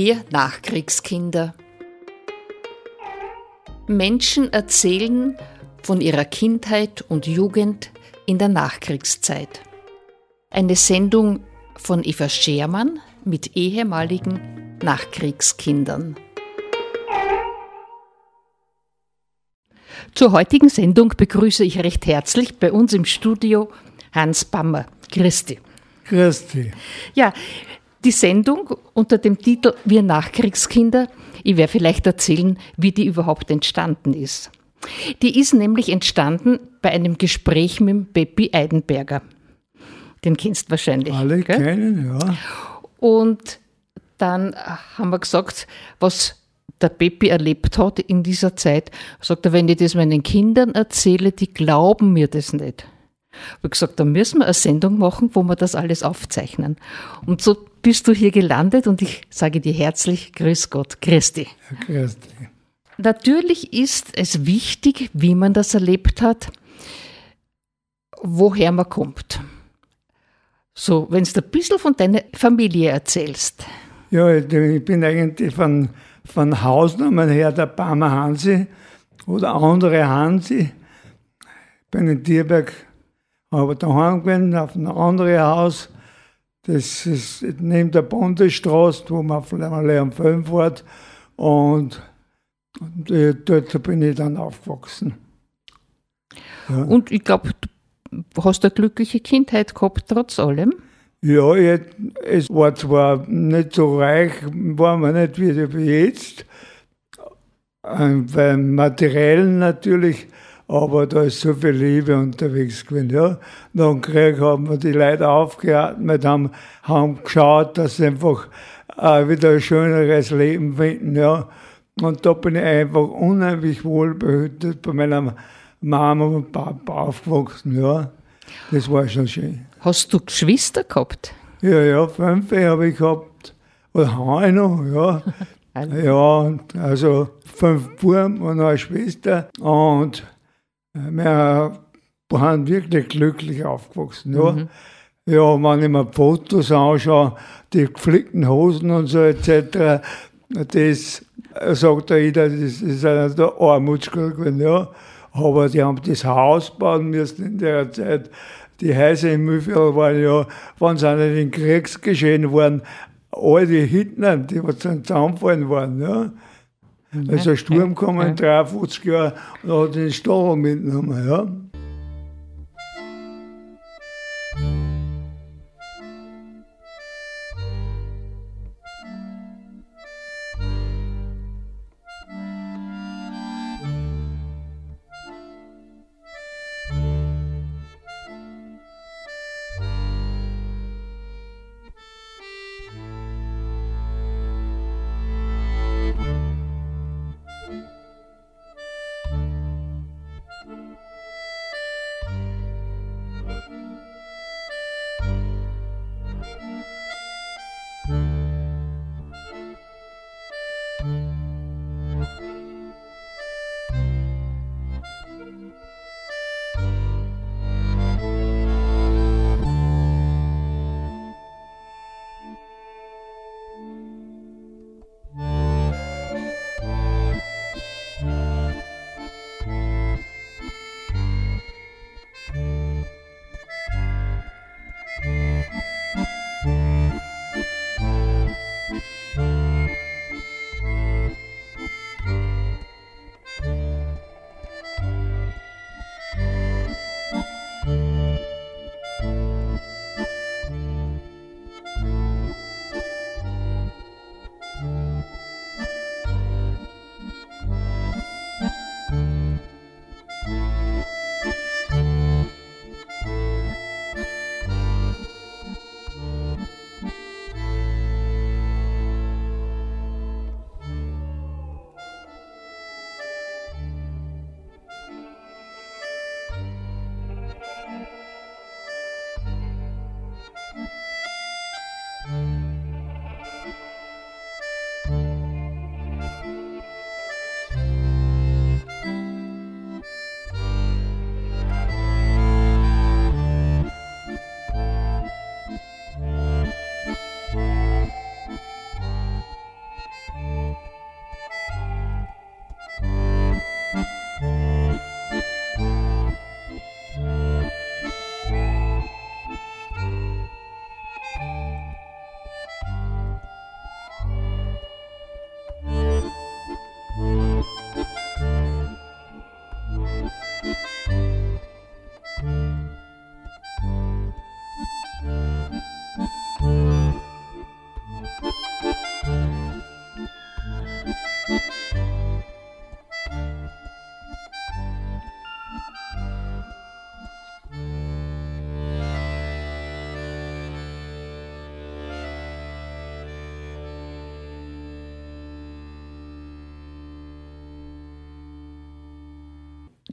Wir Nachkriegskinder. Menschen erzählen von ihrer Kindheit und Jugend in der Nachkriegszeit. Eine Sendung von Eva Schermann mit ehemaligen Nachkriegskindern. Zur heutigen Sendung begrüße ich recht herzlich bei uns im Studio Hans Bammer. Christi. Christi. Ja, die Sendung unter dem Titel Wir Nachkriegskinder, ich werde vielleicht erzählen, wie die überhaupt entstanden ist. Die ist nämlich entstanden bei einem Gespräch mit Beppi Eidenberger. Den kennst du wahrscheinlich. Alle gell? kennen, ja. Und dann haben wir gesagt, was der Peppi erlebt hat in dieser Zeit, sagt er, wenn ich das meinen Kindern erzähle, die glauben mir das nicht. Ich habe gesagt, da müssen wir eine Sendung machen, wo wir das alles aufzeichnen. Und so bist du hier gelandet und ich sage dir herzlich Grüß Gott, Christi. Ja, Christi. Natürlich ist es wichtig, wie man das erlebt hat, woher man kommt. So, wenn du ein bisschen von deiner Familie erzählst. Ja, ich bin eigentlich von, von Hausnamen her der Barmer Hansi oder andere Hansi. Ich bin in Tierberg aber daheim gewesen, auf ein anderes Haus. Das ist neben der Bundesstraße, wo man vielleicht am Film fährt. Und, und äh, dort bin ich dann aufgewachsen. Ja. Und ich glaube, du hast eine glückliche Kindheit gehabt, trotz allem. Ja, es war zwar nicht so reich, war man nicht wie jetzt, weil materiell natürlich aber da ist so viel Liebe unterwegs gewesen. Ja. Dann Krieg haben wir die Leute aufgeatmet, haben, haben geschaut, dass sie einfach äh, wieder ein schöneres Leben finden. Ja. Und da bin ich einfach unheimlich wohlbehütet bei meiner Mama und Papa aufgewachsen. Ja. Das war schon schön. Hast du Geschwister gehabt? Ja, ja, fünf habe ich gehabt. Oder habe ich noch, ja. ja, also fünf Buben und eine Schwester. Und wir waren wirklich glücklich aufgewachsen. Ja. Mhm. ja, wenn ich mir Fotos anschaue, die geflickten Hosen und so etc., das sagt jeder, das ist einer der Armutsschule gewesen, ja. Aber die haben das Haus bauen müssen in der Zeit. Die Häuser im Mühlviertel waren ja, wenn sie nicht in Kriegsgeschehen waren, all die Hitler, die zusammengefallen waren, ja. Ist ein Sturm gekommen, 53 Jahre, und hat den Stachel mitgenommen. Ja.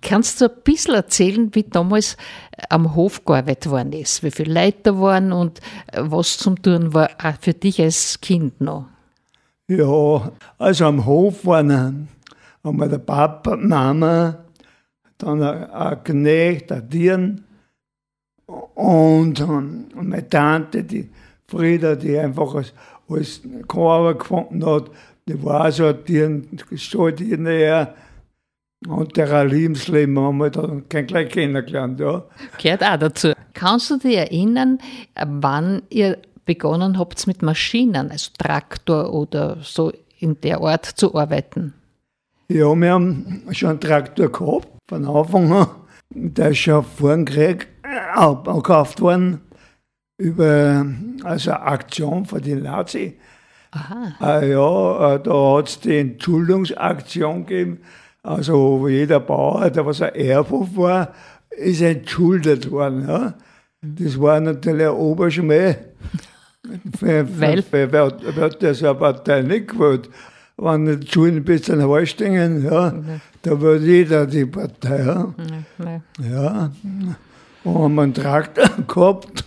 Kannst du ein bisschen erzählen, wie damals am Hof gearbeitet worden ist? Wie viele Leute waren und was zum Tun war, auch für dich als Kind noch? Ja, also am Hof waren einmal der Papa, Mama, dann ein Knecht, ein Dirn und, meine Tante, die Frieda, die einfach als, als keine gefunden hat, die war so ein Dirn, gestalt näher. Und der Lebenssleben haben wir dann gleich kennengelernt, ja. Gehört auch dazu. Kannst du dich erinnern, wann ihr begonnen habt mit Maschinen, also Traktor oder so in der Art zu arbeiten? Ja, wir haben schon einen Traktor gehabt, von Anfang an. Der ist schon vor dem Krieg gekauft worden, über also eine Aktion von den Nazi. Aha. Äh, ja, äh, da hat es die Entschuldungsaktion gegeben. Also jeder Bauer, der was ein Erbhof war, ist entschuldet worden. Ja. Das war natürlich ein Oberschmäh. Weil? Wer, wer, wer hat das eine Partei nicht gewollt? Wenn die Schulen ein bisschen Hallstingen, ja, mhm. da wird jeder die Partei. Ja. Mhm. ja. Und haben einen Traktor gehabt.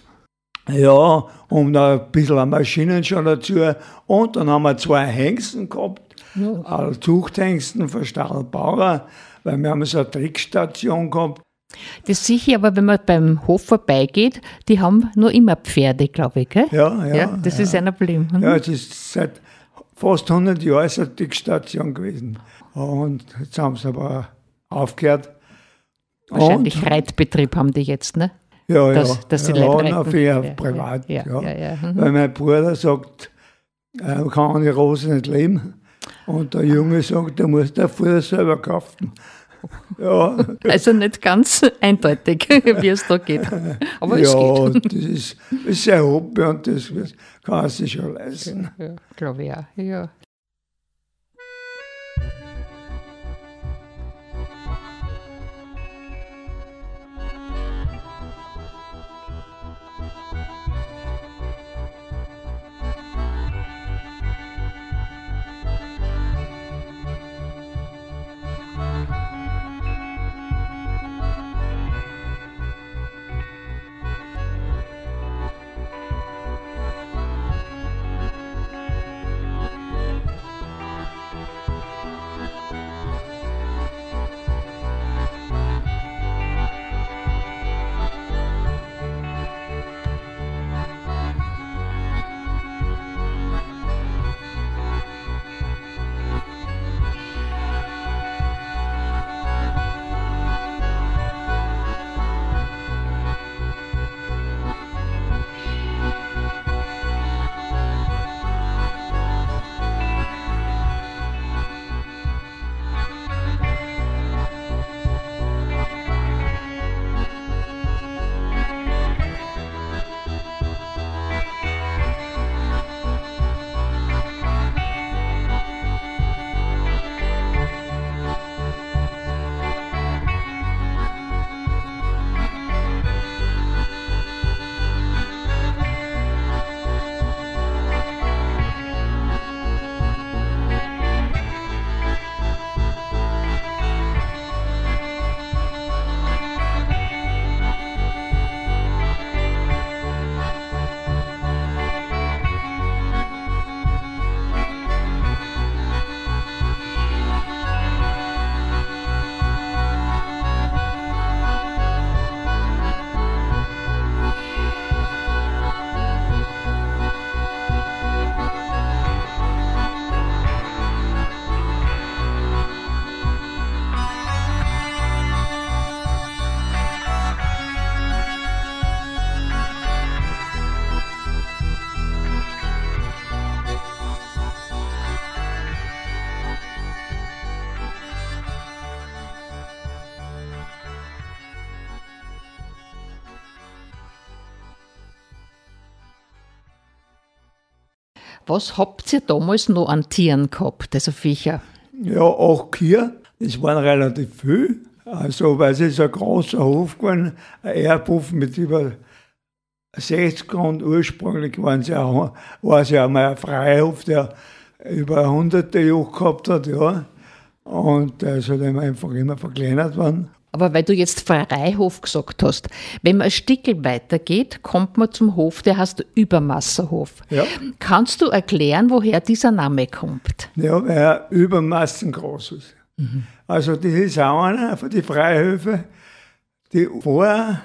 Ja, und ein bisschen Maschinen schon dazu. Und dann haben wir zwei Hengsten gehabt. Ja. Also Zuchthengsten von Stahlbauer, weil wir haben so eine Trickstation gehabt. Das sicher, aber wenn man beim Hof vorbeigeht, die haben nur immer Pferde, glaube ich, gell? Ja, ja. ja das ja. ist ein Problem. Hm? Ja, es ist seit fast 100 Jahren eine Trickstation gewesen. Und jetzt haben sie aber aufgehört. Wahrscheinlich und, Reitbetrieb haben die jetzt, ne? Ja, dass, ja. Dass die ja, Leute reiten. für ja, privat, ja. ja. ja mhm. Weil mein Bruder sagt, er kann an die Rose nicht leben. Und der Junge sagt, er muss der Futter selber kaufen. Ja. Also nicht ganz eindeutig, wie es da geht. Aber ja, es geht. das ist, das ist sehr Hobby und das kann er sich schon leisten. Ja, glaube ich auch. Ja. Was habt ihr damals noch an Tieren gehabt, also Viecher? Ja, auch Kühe. Das waren relativ viel. Also, weil es ist ein großer Hof gewesen, ein Erbhof mit über 60 und ursprünglich waren sie auch, war es ja einmal ein Freihof, der über hunderte Jahre gehabt hat, ja. Und also, der ist einfach immer verkleinert worden. Aber weil du jetzt Freihof gesagt hast, wenn man ein Stückel weitergeht, kommt man zum Hof, der heißt Übermasserhof. Ja. Kannst du erklären, woher dieser Name kommt? Ja, weil er Übermassen groß ist. Also das ist auch einer von den Freihöfen, die vor,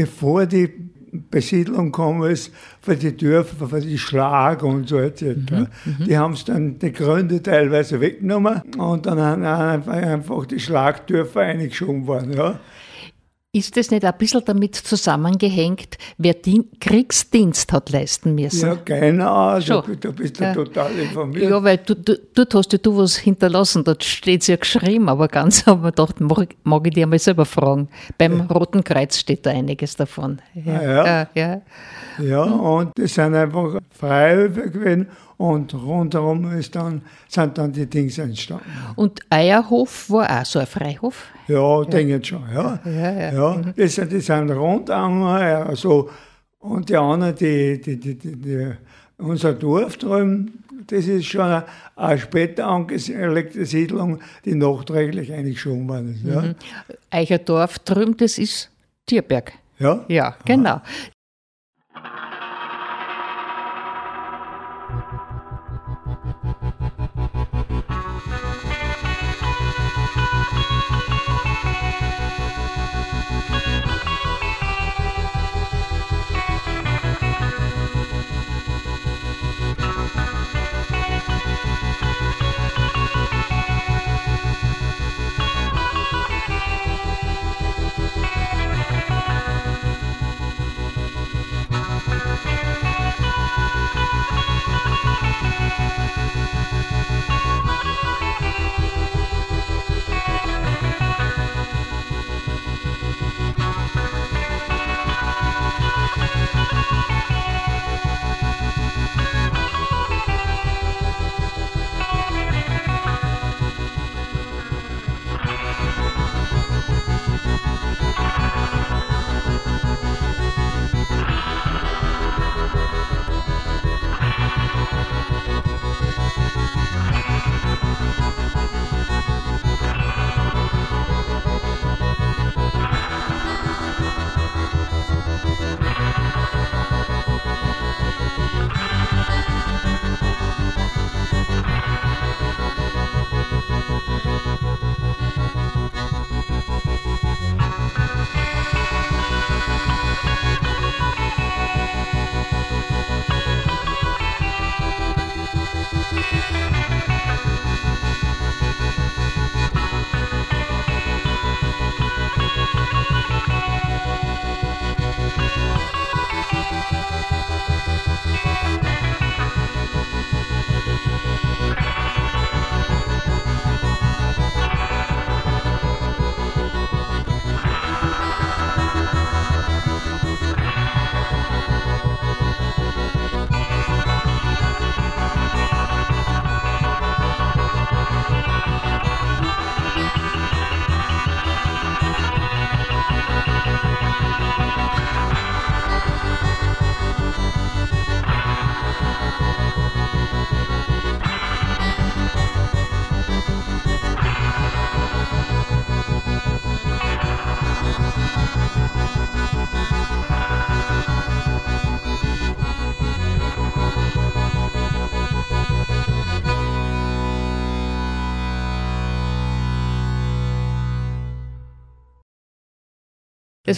die vor die Besiedlung gekommen ist, für die Dörfer, für die Schlag und so etc. Die haben es dann die Gründe teilweise weggenommen und dann haben einfach, einfach die Schlagdörfer eingeschoben worden. Ja. Ist es nicht ein bisschen damit zusammengehängt, wer Dien Kriegsdienst hat leisten müssen? Ja, genau, da, Schon. da bist du Ja. total informiert. Ja, weil du, du, dort hast ja du was hinterlassen, dort steht es ja geschrieben, aber ganz haben wir gedacht, mag, mag ich dir mal selber fragen. Beim Roten Kreuz steht da einiges davon. Ja, Ah, ja? ja. ja. Ja, und das sind einfach Freihöfe gewesen und rundherum ist dann, sind dann die Dings entstanden. Und Eierhof war auch so ein Freihof. Ja, denke ich schon, ja. Ja, ja. ja das, sind- die sind rundherum, ja, so. Und die anderen, die, die, die, die, die, unser Dorf drüben, das ist schon eine, später angelegte Siedlung, die nachträglich eingeschoben worden ist. Ja, Eicherdorf drüben, das ist Tierberg. ja? Ja, genau. Das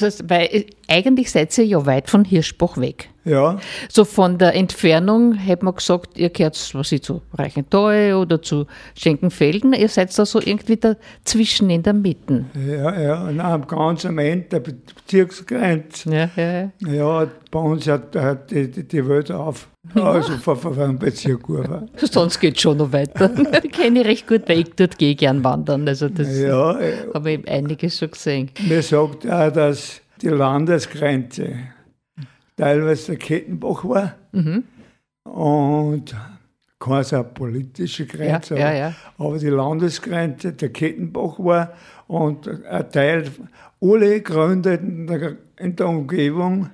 heißt, weil äh, eigentlich seid ihr ja weit von Hirschbach weg. Ja, So von der Entfernung hätte man gesagt, ihr gehört, was ich, zu Reichenthal oder zu Schenkenfelden. Ihr seid da so irgendwie dazwischen in der Mitte. ja, ja. Und am ganz am Ende der Bezirksgrenze. Ja, ja, ja. Ja, bei uns hat, hat die, die, Welt auf. Also von, von einem Bezirk. Sonst geht schon noch weiter. Ich kenne ich recht gut, weil ich dort gehe gern wandern. Also das Ja, habe ich einiges schon gesehen. mir sagt auch, dass die Landesgrenze teilweise der Kettenbach war. Und keine politische Grenze, Ja, ja, aber- ja. aber die Landesgrenze der Kettenbach war. Und ein Teil, alle Gründe in der, in der Umgebung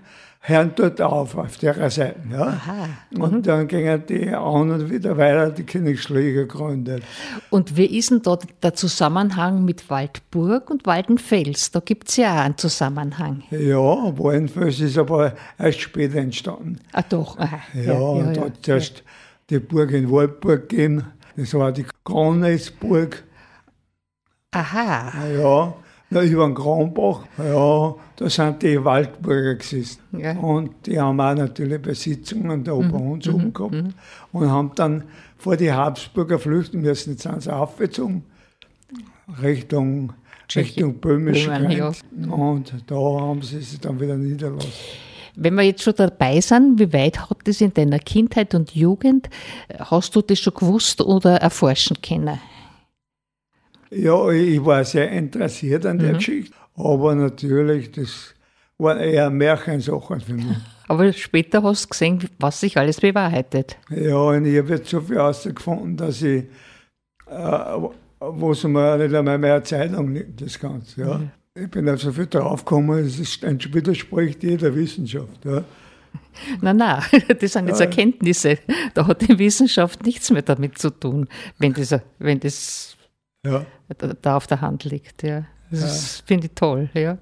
hören dort auf, auf der Seite. Ja. Aha. Und dann gingen die an und wieder weiter die Königsschläge gegründet. Und wie ist denn da der Zusammenhang mit Waldburg und Waldenfels? Da gibt es ja auch einen Zusammenhang. Ja, Waldenfels ist aber erst später entstanden. Ah, doch. Aha. Ja, und da hat zuerst die Burg in Waldburg gegeben. Das war die Granesburg. Aha. Ja, na, über den Kronbach, ja, da sind die Waldburger gesessen. Ja. Und die haben auch natürlich Besitzungen da bei uns oben gehabt und haben dann vor die Habsburger flüchten müssen. Jetzt sind sie aufgezogen Richtung, Tschechien. Richtung böhmische ja. Und da haben sie sich dann wieder niederlassen. Wenn wir jetzt schon dabei sind, wie weit hat das in deiner Kindheit und Jugend, hast du das schon gewusst oder erforschen können? Ja, ich war sehr interessiert an der Geschichte, aber natürlich, das waren eher Märchensachen für mich. Aber später hast du gesehen, was sich alles bewahrheitet. Ja, und ich habe jetzt so viel herausgefunden, dass ich, äh, wo es mir nicht einmal mehr Zeitung nimmt, das Ganze. Ja. Ich bin auf so viel draufgekommen, es widerspricht jeder Wissenschaft. Ja. Nein, nein, das sind jetzt Erkenntnisse. Da hat die Wissenschaft nichts mehr damit zu tun, wenn das, wenn das Ja. da auf der Hand liegt. Ja. Das finde ich toll. Ja.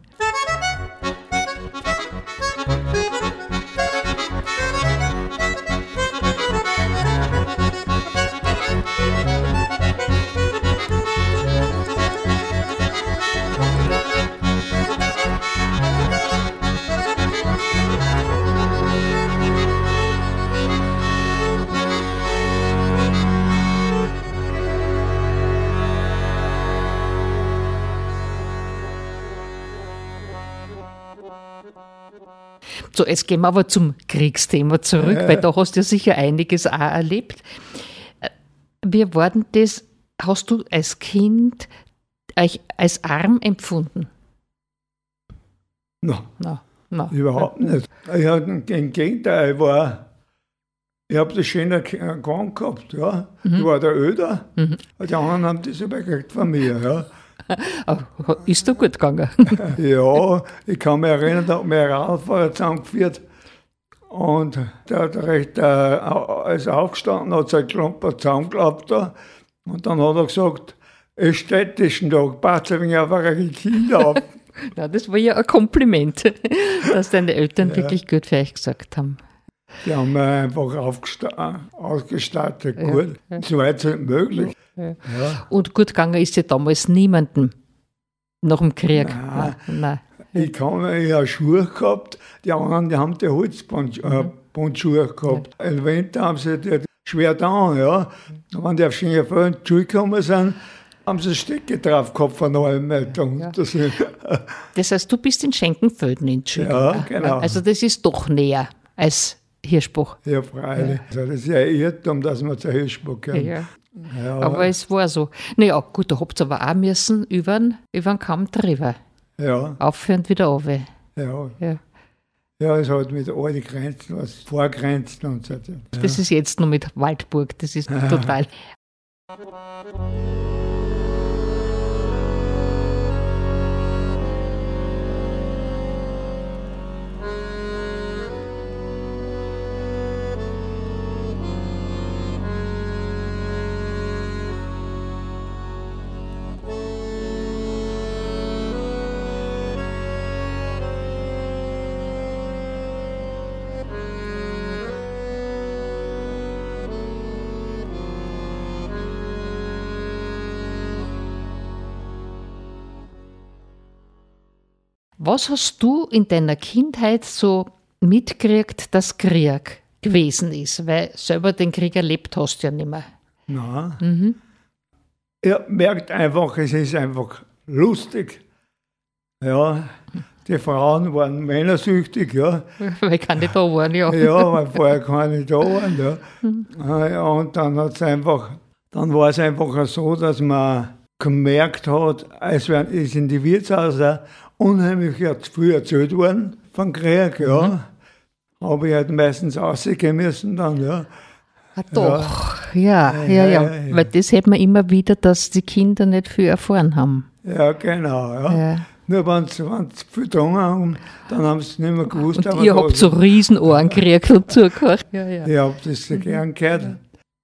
So, jetzt gehen wir aber zum Kriegsthema zurück, weil da hast du ja sicher einiges auch erlebt. Äh, Wie war denn das, hast du als Kind euch als arm empfunden? No, Na, na. überhaupt nicht. Ich hatte im Gegenteil, ich war, ich habe das schöne Gang gehabt, ja. Ich war der Öder, und die anderen haben das übergekriegt von mir, ja. Ist da gut gegangen? Ja, ich kann mich erinnern, da hat mir ein Radfahrer zusammengeführt und der hat recht, äh, ist aufgestanden, hat sein Klumper zusammengeklappt da und dann hat er gesagt, es steht diesen Tag, passt ein wenig auf eure Kinder auf. Na, das war ja ein Kompliment, dass deine Eltern wirklich gut für euch gesagt haben. Die haben mich einfach ausgestattet, gut. So weit es möglich. Und gut gegangen ist ja damals niemandem nach dem Krieg. Nein. Nein. Ich habe Schuhe gehabt, die anderen die haben die Holzbandschuhe gehabt. Im Winter haben sie die schwer da, ja. Und wenn die auf Schengenfeld in die Schule gekommen sind, haben sie Stecke drauf gehabt von allem. Ja. Das, Das heißt, du bist in Schenkenfelden in Schule Ja, genau. Also das ist doch näher als Hirschbach. ja, freilich. Also das ist ja ein Irrtum, dass man zur Hirschburg gehen. Ja. Ja, Aber es war so. Naja, gut, da habt ihr aber auch müssen über den, Kamm drüber. ja, Aufhören wieder runter. ja. Ja. Ja, es hat mit all die Grenzen, was vorgrenzt und so. Ja. Das ist jetzt nur mit Waldburg. Das ist total. Was hast du in deiner Kindheit so mitgekriegt, dass Krieg gewesen ist? Weil selber den Krieg erlebt hast du ja nicht mehr. Nein. Er merkt einfach, es ist einfach lustig. Ja, die Frauen waren männersüchtig, ja. Weil keine da waren, ja. Ja, weil vorher keine da waren, ja. Ah, ja und dann hat's einfach, dann war es einfach so, dass man gemerkt hat, es werden- ist in die Wirtshäuser unheimlich viel erzählt worden von Krieg, ja. Habe ich halt meistens rausgehen müssen dann, ja. Ah, doch, ja, ja, ja, ja, ja. Weil das hätte man immer wieder, dass die Kinder nicht viel erfahren haben. Ja, genau, ja. Ja. Nur wenn sie viel getrunken haben, dann haben sie es nicht mehr gewusst. Und ihr habt so Riesenohren gekriegt und zugehört. Ja, ja. Ich habe das so gern gehört.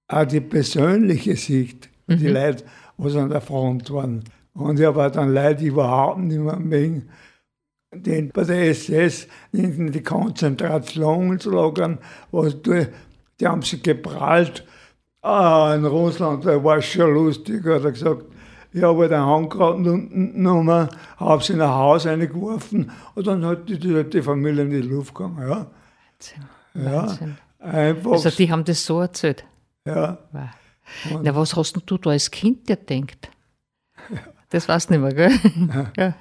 Auch die persönliche Sicht, die Mhm. Leute, was an der Front waren. Und ich habe dann Leute überhaupt nicht mehr mögen, die bei der SS in die Konzentrationslagern, was die, die haben sie geprallt. Ah, in Russland, da war es schon lustig, hat er gesagt. Ich habe den Handgrad unten genommen, habe sie in ein Haus reingeworfen und dann hat die, die, die Familie in die Luft gegangen. Ja. Ja, Wahnsinn. einfach. Also die haben das so erzählt. ja. Wow. Na, was hast denn du da als Kind gedacht? Das weißt du nicht mehr, gell? ja.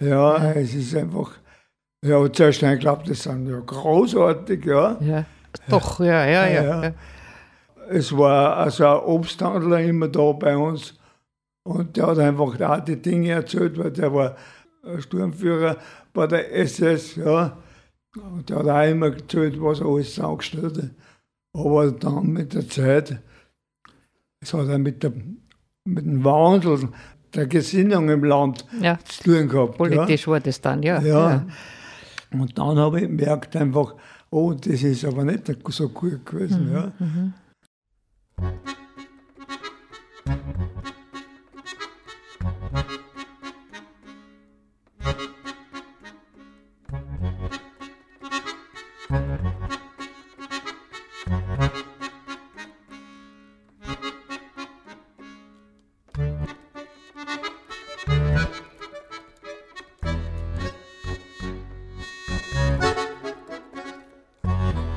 Ja, es ist einfach, ja, zuerst ich geglaubt, das sind ja großartig, ja. ja. Doch, ja, ja, ja. Ja. ja. Es war also ein Obsthandler immer da bei uns und der hat einfach auch die Dinge erzählt, weil der war Sturmführer bei der SS, ja. Und der hat auch immer erzählt, was er alles angestellt hat. Aber dann mit der Zeit, es hat er mit, der, mit dem Wandel der Gesinnung im Land ja. zu tun gehabt. Ja. Politisch war das dann, ja. Ja. Und dann habe ich gemerkt einfach, oh, das ist aber nicht so gut gewesen. Ja.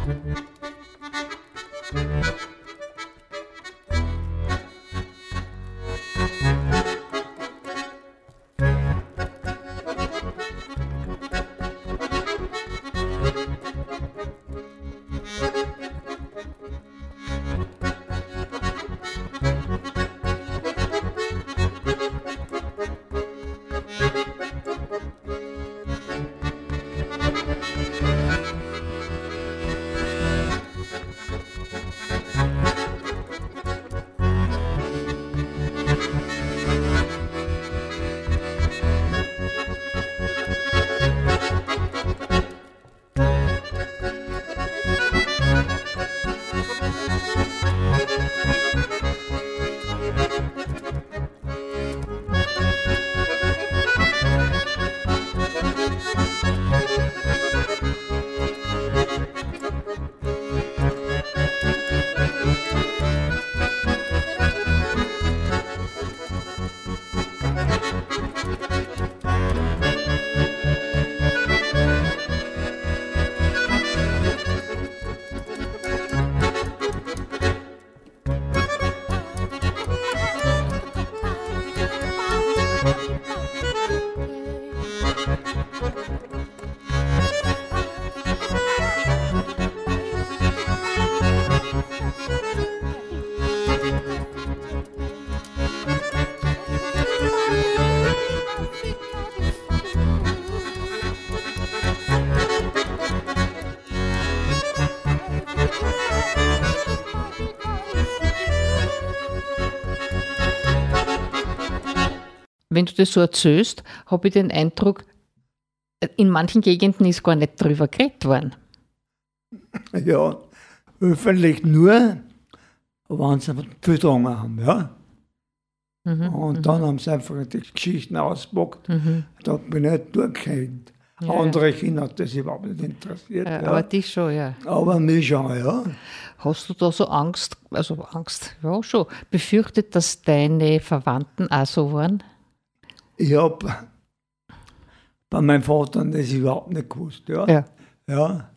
Mm-hmm. Wenn du das so erzählst, habe ich den Eindruck, in manchen Gegenden ist gar nicht drüber geredet worden. Ja, öffentlich nur, wenn sie getrunken haben. Ja. Mhm. Und dann haben sie einfach die Geschichten ausgepackt. Mhm. Da bin ich nicht durchgehend. Ja, Andere Kinder hat das überhaupt nicht interessiert. Ja, Aber dich schon, ja. Aber mich schon, ja. Hast du da so Angst, also Angst, ja schon, befürchtet, dass deine Verwandten auch so waren? Ich habe bei meinem Vater das überhaupt nicht gewusst. Ja. Ja. Ja,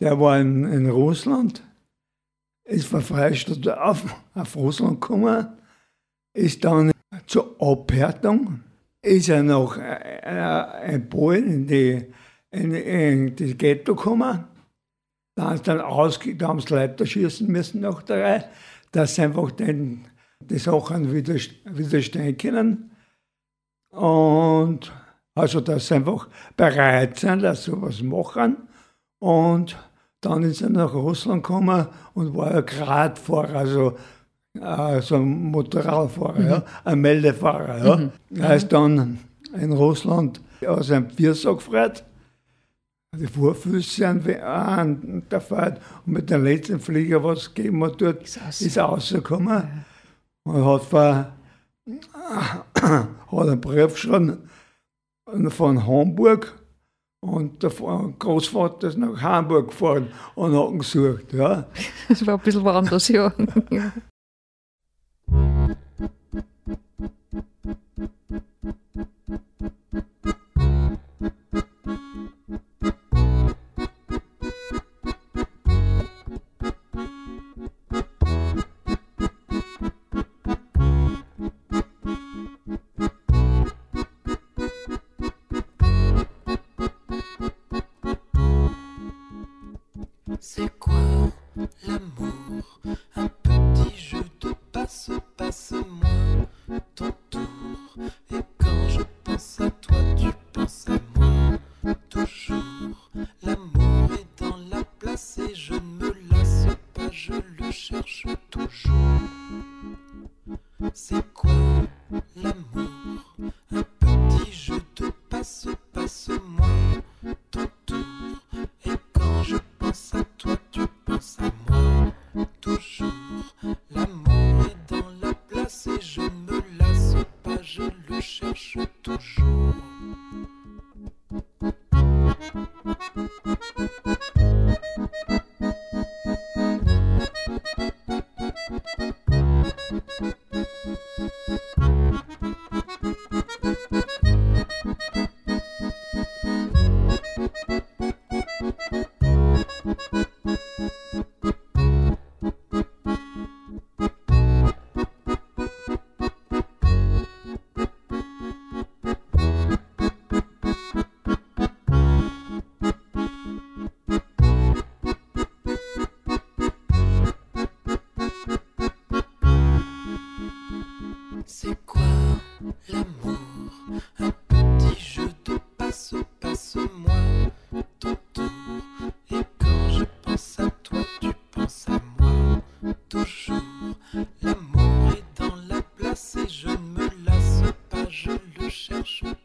der war in, in Russland, ist von Freistadt auf, auf Russland gekommen, ist dann zur Abhärtung, ist er nach äh, in Polen in die, in, in das Ghetto gekommen. Da haben sie dann ausge, da haben sie Leute schießen müssen nach der Reihe, dass sie einfach den, die Sachen widerst- widerstehen können. Und also, sie einfach bereit sind, dass sie was machen. Und dann ist er nach Russland gekommen und war ein Gradfahrer, also äh, so ein Motorradfahrer, ja, ein Meldefahrer. Ja. Er ist dann in Russland aus einem Viersack gefreut. Die Vorfüße an, der Fahrt und mit dem letzten Flieger, was gegeben hat, dort ist, ist rausgekommen ja. und hat, vor, hat einen Brief geschrieben von Hamburg und der Großvater ist nach Hamburg gefahren und hat ihn gesucht. Ja. Das war ein bisschen woanders, ja. ja.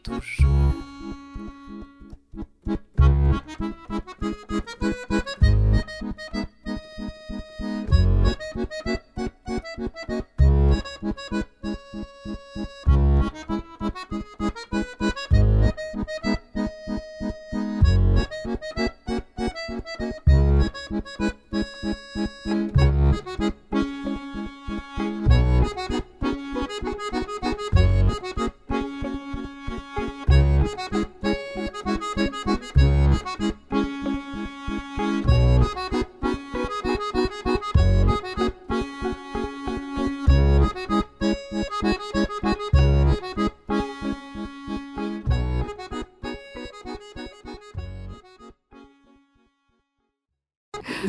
toujours.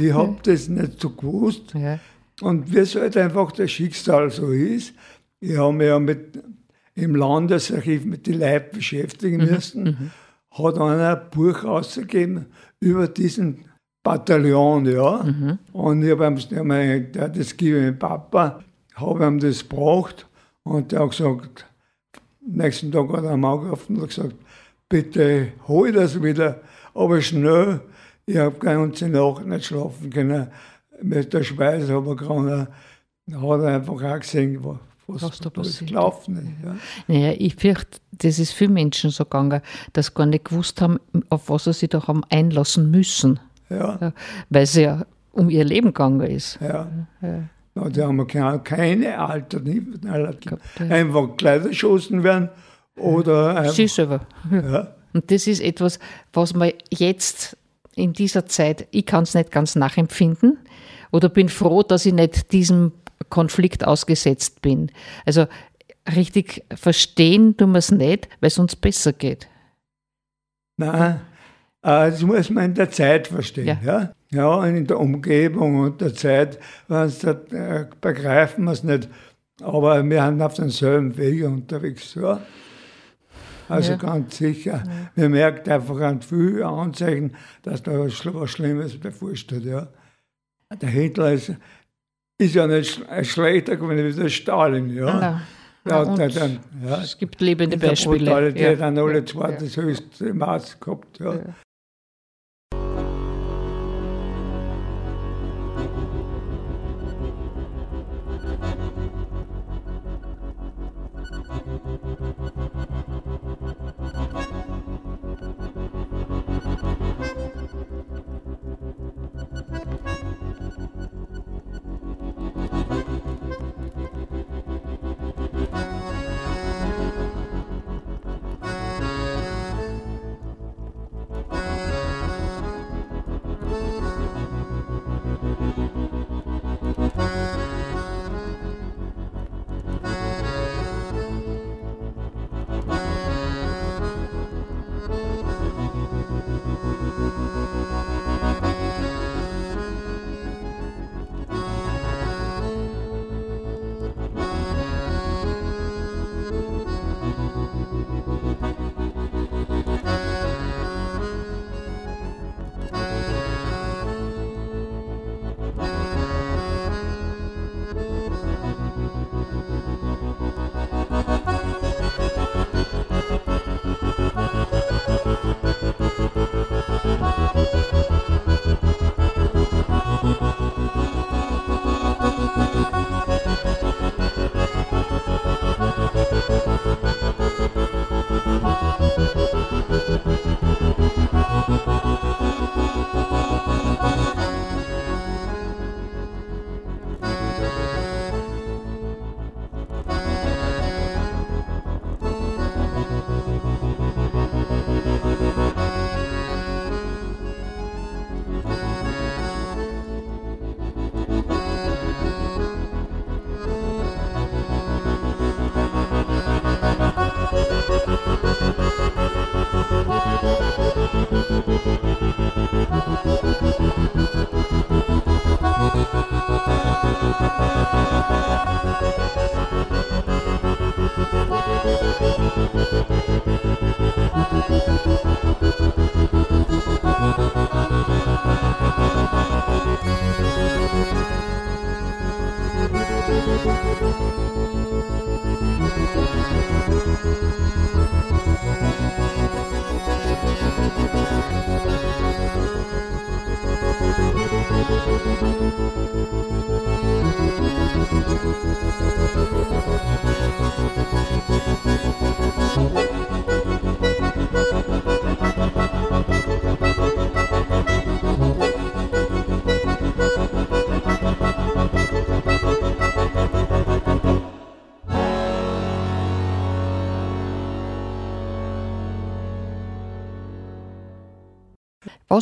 Ich habe das nicht so gewusst. Ja. Und wie es halt einfach das Schicksal so ist, ich habe mich ja mit, im Landesarchiv mit den Leuten beschäftigen mhm, müssen, mhm. hat einer ein Buch ausgegeben über diesen Bataillon, ja. Mhm. Und ich habe ihm, der, das gebe ich meinem Papa, habe ihm das gebracht und der hat gesagt, nächsten Tag hat er am Augen und gesagt, bitte hol das wieder, aber schnell, ich habe keine ganze Nacht nicht schlafen können. Mit der Schweiß aber gerade hat er einfach auch gesehen, was, was da passiert. gelaufen ist. Ja. Naja, ich fürchte, das ist vielen Menschen so gegangen, dass sie gar nicht gewusst haben, auf was sie sich da haben einlassen müssen. Ja. weil es ja um ihr Leben gegangen ist. Ja. ja. die haben keine, keine Alternativen. Einfach Kleider geschossen werden oder. Sie selber. Ja. Und das ist etwas, was man jetzt in dieser Zeit, ich kann es nicht ganz nachempfinden oder bin froh, dass ich nicht diesem Konflikt ausgesetzt bin. Also richtig verstehen tun wir es nicht, weil es uns besser geht. Nein, äh, das muss man in der Zeit verstehen. Ja, ja? ja in der Umgebung und der Zeit äh, begreifen wir es nicht. Aber wir sind auf demselben Weg unterwegs. Ja? Also ja. ganz sicher. Ja. Man merkt einfach an vielen Anzeichen, dass da was Schlimmes bevorsteht. Ja. Der Hitler ist, ist ja nicht schlechter gewesen wie der Stalin. Ja. Ja, und der, dann, ja, es gibt lebende Beispiele. Brutalität Ja. haben alle Ja. zwei Ja. das höchste Maß gehabt. Ja.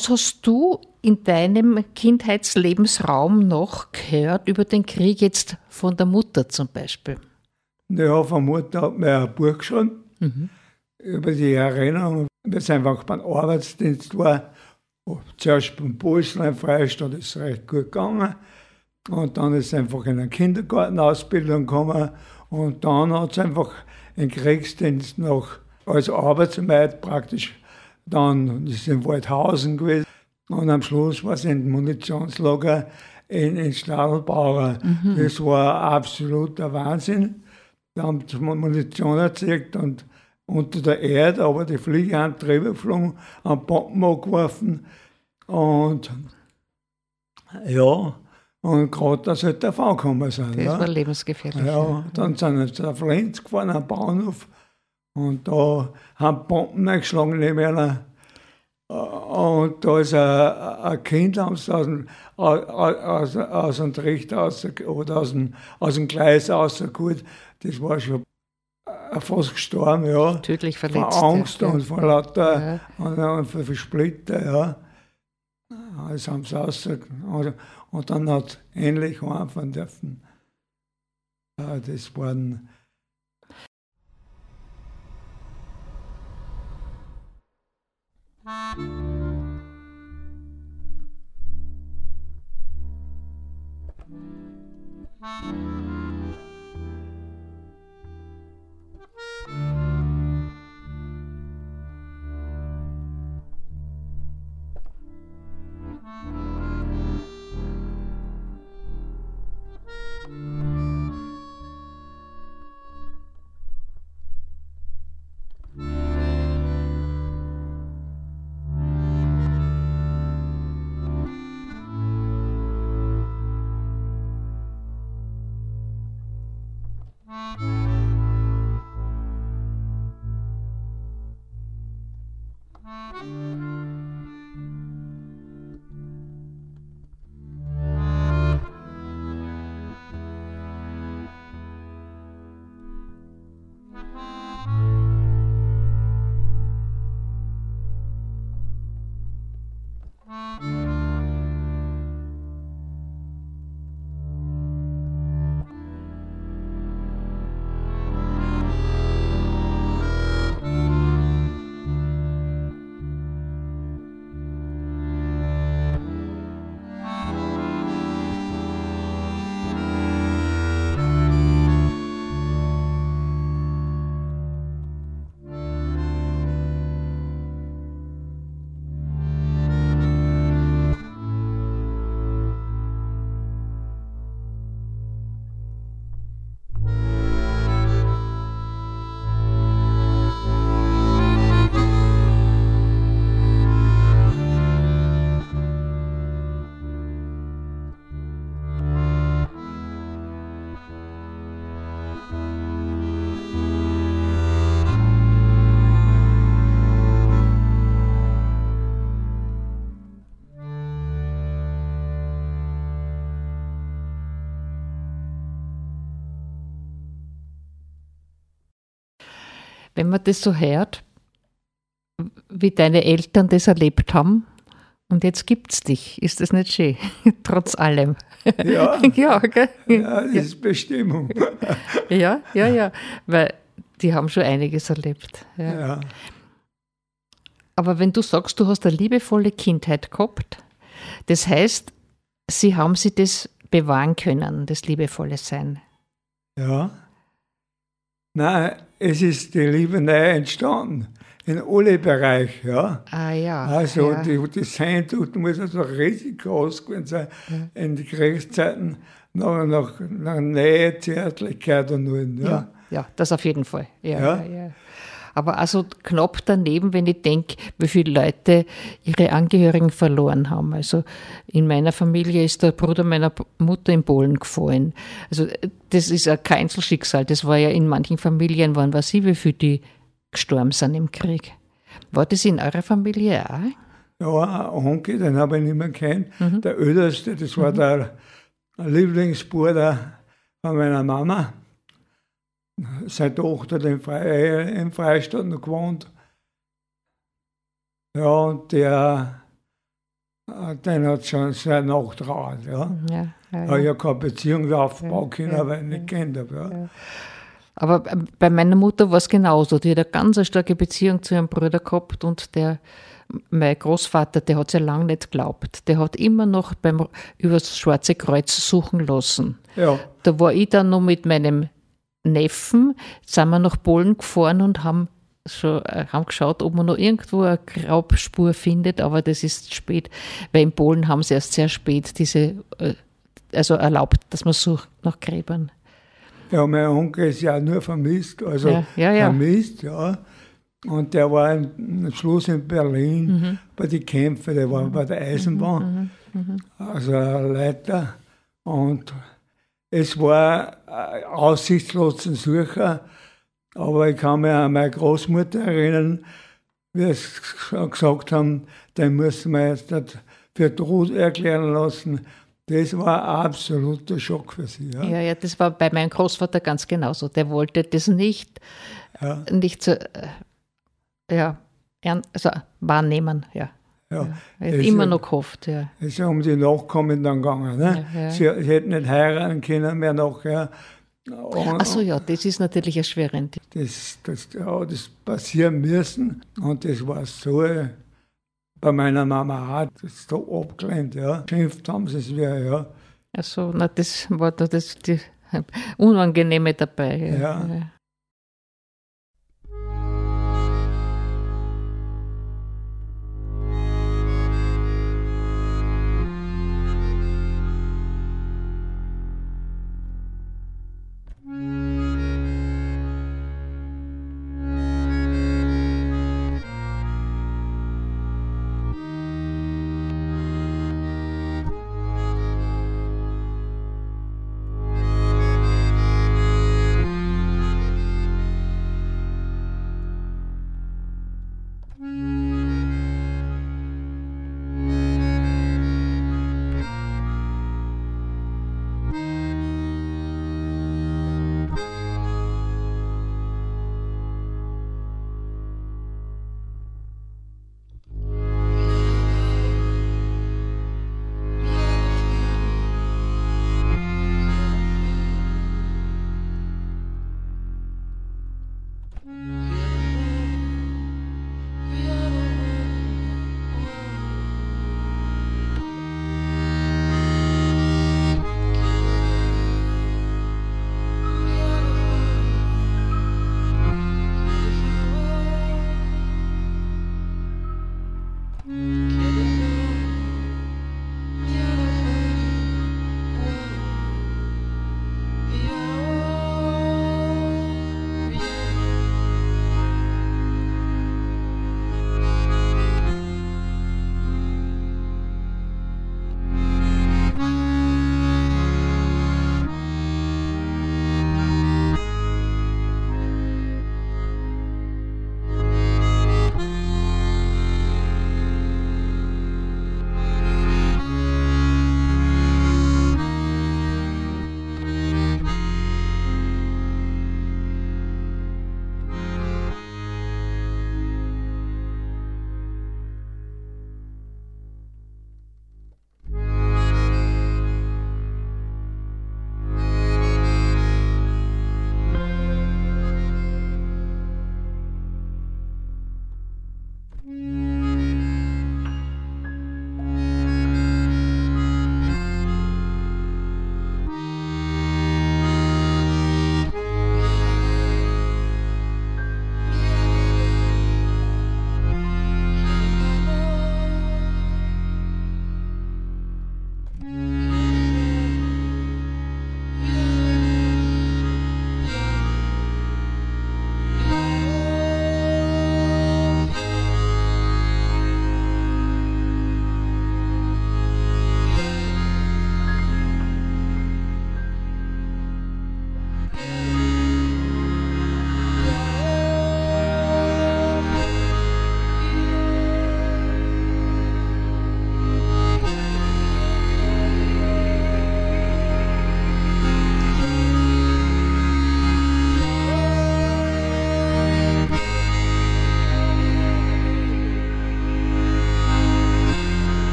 Was hast du in deinem Kindheitslebensraum noch gehört über den Krieg jetzt von der Mutter zum Beispiel? Ja, von Mutter hat mir ein Buch geschrieben über die Erinnerung, wie es einfach beim Arbeitsdienst war. Zuerst beim Boslein Freistaat ist es recht gut gegangen. Und dann ist es einfach in eine Kindergartenausbildung gekommen. Und dann hat es einfach einen Kriegsdienst noch als Arbeitsmeid praktisch. Dann ist es in Waldhausen gewesen. Und am Schluss war es in Munitionslager in, in Stadelbauer. Das war absoluter Wahnsinn. Da haben sie Munition erzeugt und unter der Erde, aber die Fliegeantriebe geflogen, an Bomben angeworfen. Und ja, und gerade, dass halt der Fall gekommen sind. Das ja. war lebensgefährlich. Ja, dann sind sie auf Lenz gefahren, am Bahnhof. Und da haben Bomben eingeschlagen neben einer. Und da ist ein, Kind aus dem, aus, aus, aus dem Trichter raus, oder aus dem, aus dem Gleis rausgeholt. Das war schon äh, fast gestorben, ja. Tödlich Von verletzt. Angst ja. und von lauter Ja. und, und von von Splitter, ja. Das haben sie raus. Und, und dann hat endlich anfangen dürfen. Ja, das waren. Thank you. Wenn man das so hört, wie deine Eltern das erlebt haben, und jetzt gibt es dich. Ist das nicht schön? Trotz allem. Ja, ja, gell? ja, das ist Bestimmung. ja, ja, ja. Weil die haben schon einiges erlebt. Ja. Ja, Aber wenn du sagst, du hast eine liebevolle Kindheit gehabt, das heißt, sie haben sie das bewahren können, das liebevolle Sein. ja. Nein, es ist die Liebe neu entstanden. In alle Bereichen, ja. Ah ja. Also ja. die, die Sehnsucht muss also riesig groß gewesen sein in den Kriegszeiten nach, nach, nach Nähe, Zärtlichkeit und allem. Ja. Ja, ja, das auf jeden Fall. Ja, Ja. ja. Aber also knapp daneben, wenn ich denke, wie viele Leute ihre Angehörigen verloren haben. Also in meiner Familie ist der Bruder meiner Mutter in Polen gefallen. Also das ist ja kein Einzelschicksal. Das war ja in manchen Familien, waren weiß ich, wie viele die gestorben sind im Krieg. War das in eurer Familie auch? Ja, ein Onkel, den habe ich nicht mehr kennt. Mhm. Der Älteste, das war der Lieblingsbruder von meiner Mama. Seine Tochter im, Fre im Freistaat noch gewohnt. Ja, und der, äh, den hat schon sehr nachtrauert. Ja. Ja, ja, Habe ja. ja keine Beziehung aufbauen können, ja, weil ich nicht kennt habe. Ja. Aber äh, bei meiner Mutter war es genauso. Die hat eine ganz starke Beziehung zu ihrem Bruder gehabt und der, mein Großvater, der hat es ja lange nicht geglaubt. Der hat immer noch beim, über das Schwarze Kreuz suchen lassen. Ja. Da war ich dann noch mit meinem Neffen, sind wir nach Polen gefahren und haben schon äh, haben geschaut, ob man noch irgendwo eine Grabspur findet, aber das ist spät, weil in Polen haben sie erst sehr spät diese, äh, also erlaubt, dass man sucht nach Gräbern. Ja, mein Onkel ist ja nur vermisst, also Ja, ja, ja. vermisst, ja. Und der war am Schluss in Berlin Mhm. bei den Kämpfen, der war bei der Eisenbahn, also ein Leiter. Und es war äh, aussichtslos zu suchen, aber ich kann mich an meine Großmutter erinnern, wie schon gesagt haben, den müssen wir jetzt nicht für tot erklären lassen. Das war ein absoluter Schock für sie. Ja. Ja, ja, das war bei meinem Großvater ganz genauso. Der wollte das nicht, Ja. nicht so, äh, ja, also wahrnehmen, ja. Ja. Hat Es immer ist- noch gehofft, ja. Es ist ja um die Nachkommen dann gegangen. Ne? Ja, ja. Sie, sie hätten nicht heiraten können mehr nachher. Und Ach so, ja, das ist natürlich erschwerend. das, das, ja, das passieren müssen. Und das war so äh, bei meiner Mama auch, das ist so abgelehnt. Ja. Schimpft haben sie es wieder, ja. Also, na, das war da das die Unangenehme dabei. Ja. Ja.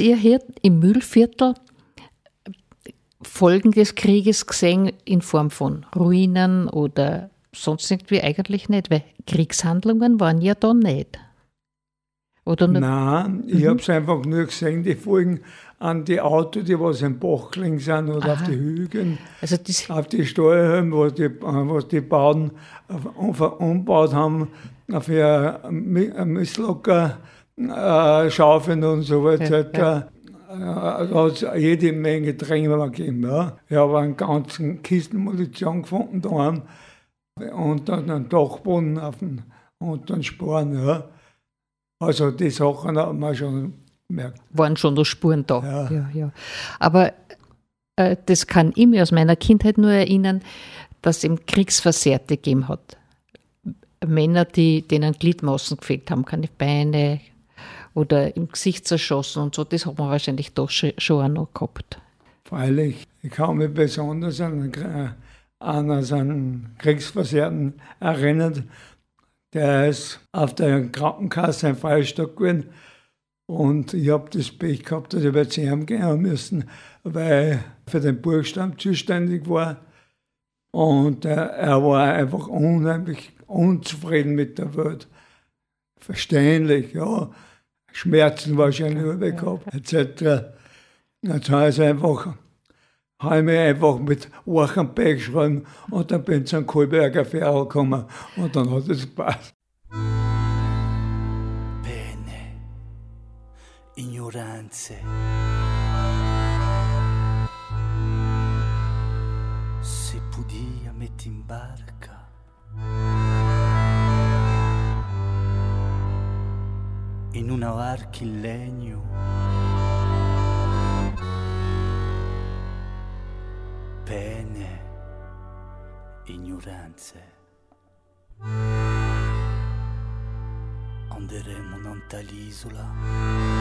Ihr hier im Mühlviertel Folgen des Krieges gesehen in Form von Ruinen oder sonst irgendwie eigentlich nicht, weil Kriegshandlungen waren ja da nicht. Oder nicht? Nein, ich mhm. habe es einfach nur gesehen, die Folgen an die Autos, die was im Bach gelegen sind oder Aha. auf die Hügeln, also auf die Steuerhelme, was die, was die Bauten umgebaut haben, für Misslocker, äh, Schaufeln und so weiter. Ja, ja. Da hat es jede Menge Dränge gegeben. Ja. Ich habe einen ganzen Kisten Munition gefunden daheim und dann einen Dachboden auf den, und dann Sporen. Ja. Also die Sachen hat man schon gemerkt. Waren schon noch Spuren da. Ja. ja, ja. Aber äh, das kann ich mir aus meiner Kindheit nur erinnern, dass es im Kriegsversehrte gegeben hat. Männer, die, denen Gliedmaßen gefehlt haben, keine Beine, oder im Gesicht zerschossen und so. Das hat man wahrscheinlich doch schon auch noch gehabt. Freilich. Ich kann mich besonders an, einen Kriegsversehrten erinnern. Der ist auf der Krankenkasse ein Freistock gewesen. Und ich habe das Pech gehabt, dass ich bei CM gehen müssen, weil für den Buchstaben zuständig war. Und er war einfach unheimlich unzufrieden mit der Welt. Verständlich, ja. Schmerzen wahrscheinlich ja. gehabt, etc. Habe ich einfach, habe ich mich einfach mit Ochen beigeschrieben und dann bin ich zum Kohlberger Ferl gekommen und dann hat es gepasst. Bene, ignoranze. In una barca in legno. Pene, ignoranze. Anderemo non tall'isola.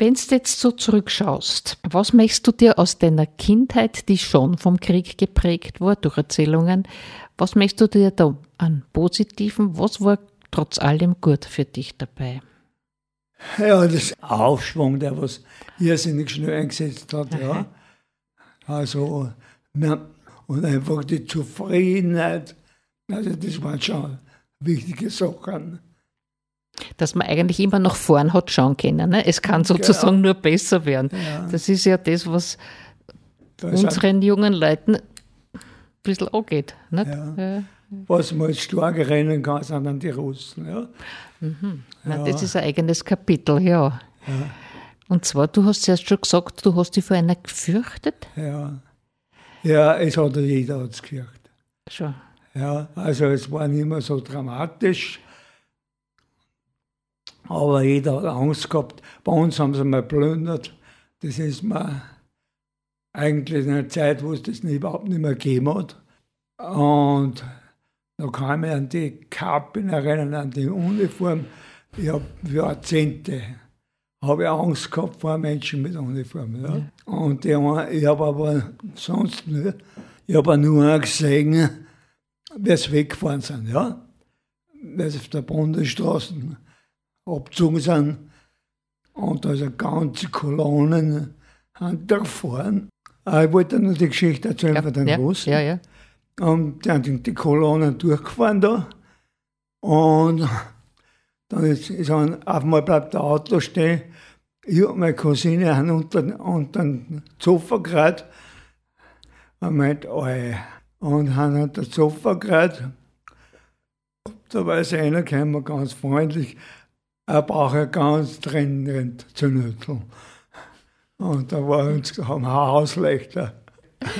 Wenn du jetzt so zurückschaust, was möchtest du dir aus deiner Kindheit, die schon vom Krieg geprägt war, durch Erzählungen, was möchtest du dir da an Positiven, was war trotz allem gut für dich dabei? Ja, das Aufschwung, der was irrsinnig schnell eingesetzt hat, ja. Also, und einfach die Zufriedenheit, also das waren schon wichtige Sachen. Dass man eigentlich immer nach vorn hat schauen können. Ne? Es kann sozusagen ja. nur besser werden. Ja. Das ist ja das, was das unseren jungen Leuten ein bisschen angeht. Ja. Was man jetzt stark rennen kann, sind dann die Russen. Ja. Mhm. Nein, das ist ein eigenes Kapitel, ja. Und zwar, du hast zuerst schon gesagt, du hast dich vor einer gefürchtet. Ja. Ja, es hat jeder hat's gefürchtet. Schon. Ja, also es war nicht mehr so dramatisch. Aber jeder hat Angst gehabt. Bei uns haben sie mal plündert. Das ist mir eigentlich in einer Zeit, wo es das überhaupt nicht mehr gegeben hat. Und da kam ich an die Kappen erinnern, an die Uniform. Ich habe Jahrzehnte habe ich Angst gehabt vor Menschen mit Uniform. Ja. ja. Und die, ich habe aber sonst nur, ich habe nur gesehen, wie sie weggefahren sind. Ja? Weil sie auf der Bundesstraße abgezogen sind. Und da sind ganze Kolonnen hintergefahren. Ich wollte nur die Geschichte erzählen ja, von den ja, Russen. Ja, ja. Und die haben die Kolonnen durchgefahren da. Und dann ist, ist ein, auf einmal bleibt der Auto stehen. Ich und meine Cousine haben unter, unter den Sofa gerade. Und meint, oi. Und haben unter den Sofa gerade. Da war es einer gekommen, ganz freundlich. Er braucht ja ganz dringend zu nütteln. Und da war uns haben Hauslechter.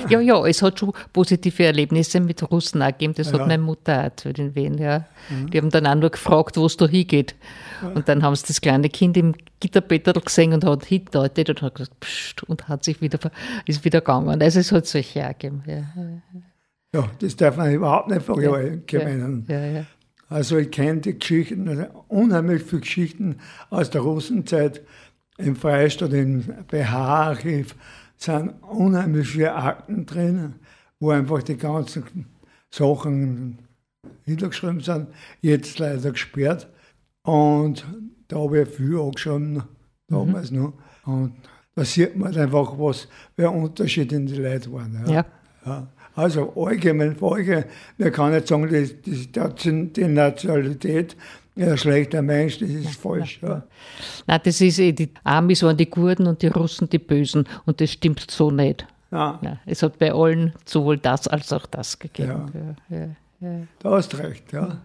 Ja, ja, es hat schon positive Erlebnisse mit Russen auch gegeben. Das ja. hat meine Mutter auch zu den Wehen. Ja. Mhm. Die haben dann auch nur gefragt, wo es da hingeht. Ja. Und dann haben sie das kleine Kind im Gitterbett gesehen und hat hingedeutet und hat gesagt, Psst, und hat sich wieder, ist wieder gegangen. Also es hat solche auch gegeben. Ja, ja das darf man überhaupt nicht vergemeinen. Ja, ja, also ich kenne die Geschichten, also unheimlich viele Geschichten aus der Russenzeit im Freistaat, im BH-Archiv sind unheimlich viele Akten drin, wo einfach die ganzen Sachen hintergeschrieben sind, jetzt leider gesperrt. Und da habe ich viel angeschrieben, damals mhm. noch. Und da sieht man einfach, was für Unterschied in die Leute waren. Ja. ja. Ja. Also allgemein, allgemein, man kann nicht sagen, die, die, die Nationalität ein schlechter Mensch, das ist falsch. Ja. Nein, das ist eh, die Amis waren die Kurden und die Russen die Bösen und das stimmt so nicht. Ja. Nein, es hat bei allen sowohl das als auch das gegeben. Ja. Ja, ja, Da hast recht, ja.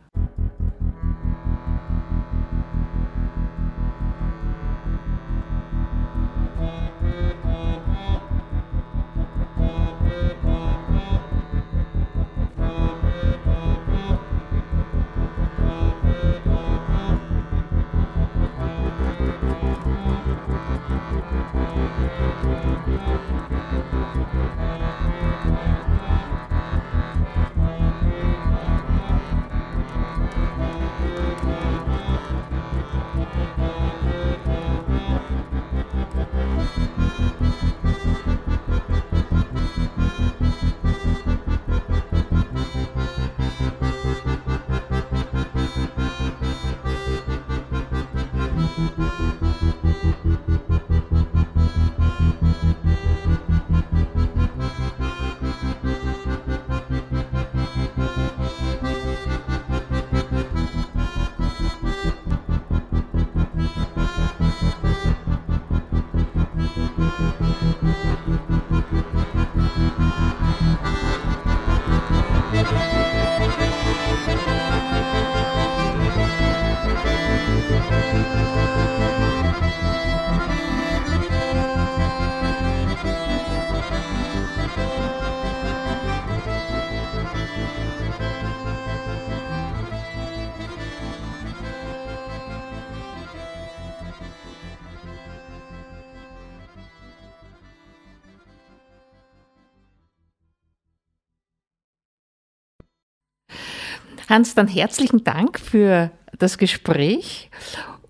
Hans, dann herzlichen Dank für das Gespräch.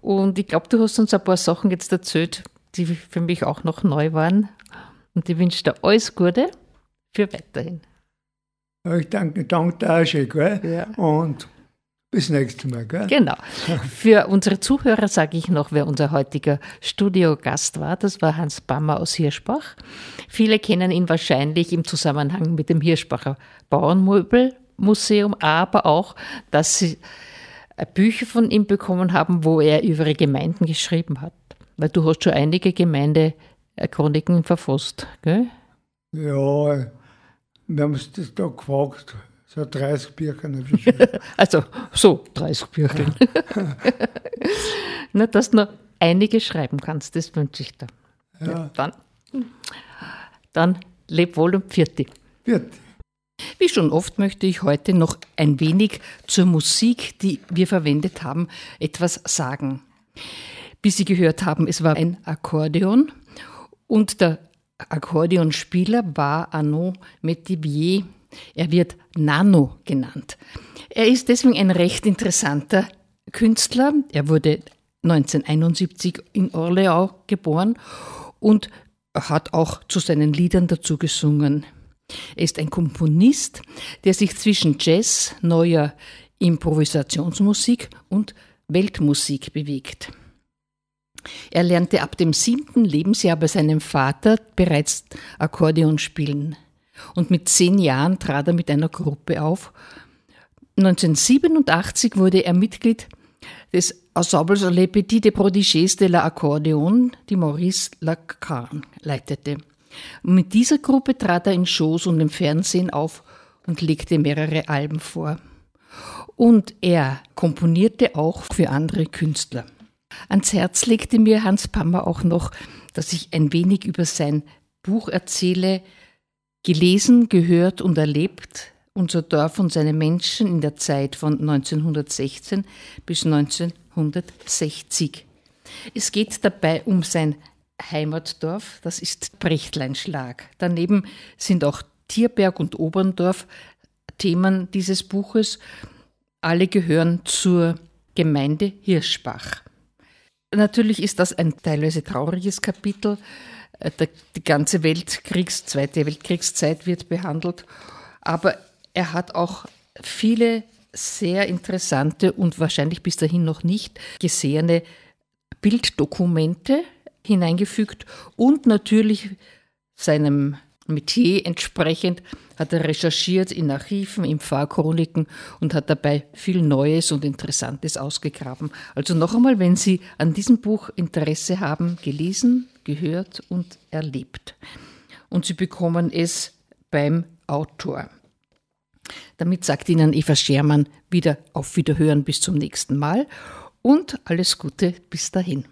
Und ich glaube, du hast uns ein paar Sachen jetzt erzählt, die für mich auch noch neu waren. Und ich wünsche dir alles Gute für weiterhin. Ich danke, danke dir auch schon, gell? Ja. Und bis nächstes Mal, gell? Genau. Für unsere Zuhörer sage ich noch, wer unser heutiger Studiogast war. Das war Hans Bammer aus Hirschbach. Viele kennen ihn wahrscheinlich im Zusammenhang mit dem Hirschbacher Bauernmöbelmuseum, aber auch, dass sie Bücher von ihm bekommen haben, wo er über Gemeinden geschrieben hat. Weil du hast schon einige Gemeindechroniken verfasst, gell? Ja, wir haben das da gefragt. So 30 Bücher habe ich geschrieben. Also so 30 Bücher. Na, dass du noch einige schreiben kannst, das wünsche ich dir. Ja. Dann, dann leb wohl und pfiat Wird. Wie schon oft möchte ich heute noch ein wenig zur Musik, die wir verwendet haben, etwas sagen. Wie Sie gehört haben, es war ein Akkordeon und der Akkordeonspieler war Arnaud Metivier. Er wird Nano genannt. Er ist deswegen ein recht interessanter Künstler. Er wurde 1971 in Orléans geboren und hat auch zu seinen Liedern dazu gesungen. Er ist ein Komponist, der sich zwischen Jazz, neuer Improvisationsmusik und Weltmusik bewegt. Er lernte ab dem siebten Lebensjahr bei seinem Vater bereits Akkordeon spielen. Und mit zehn Jahren trat er mit einer Gruppe auf. 1987 wurde er Mitglied des Ensembles Les Petits des Prodigies de l'Accordéon, die Maurice Lacan leitete. Und mit dieser Gruppe trat er in Shows und im Fernsehen auf und legte mehrere Alben vor. Und er komponierte auch für andere Künstler. Ans Herz legte mir Hans Pammer auch noch, dass ich ein wenig über sein Buch erzähle, gelesen, gehört und erlebt, unser Dorf und seine Menschen in der Zeit von 1916 bis 1960. Es geht dabei um sein Heimatdorf, das ist Brechtleinschlag. Daneben sind auch Tierberg und Oberndorf Themen dieses Buches. Alle gehören zur Gemeinde Hirschbach. Natürlich ist das ein teilweise trauriges Kapitel. Äh, die ganze Weltkriegs-, Zweite Weltkriegszeit wird behandelt. Aber er hat auch viele sehr interessante und wahrscheinlich bis dahin noch nicht gesehene Bilddokumente hineingefügt und natürlich seinem Metier entsprechend hat er recherchiert in Archiven, in Pfarrchroniken und hat dabei viel Neues und Interessantes ausgegraben. Also noch einmal, wenn Sie an diesem Buch Interesse haben, gelesen, gehört und erlebt. Und Sie bekommen es beim Autor. Damit sagt Ihnen Eva Schermann wieder auf Wiederhören bis zum nächsten Mal und alles Gute bis dahin.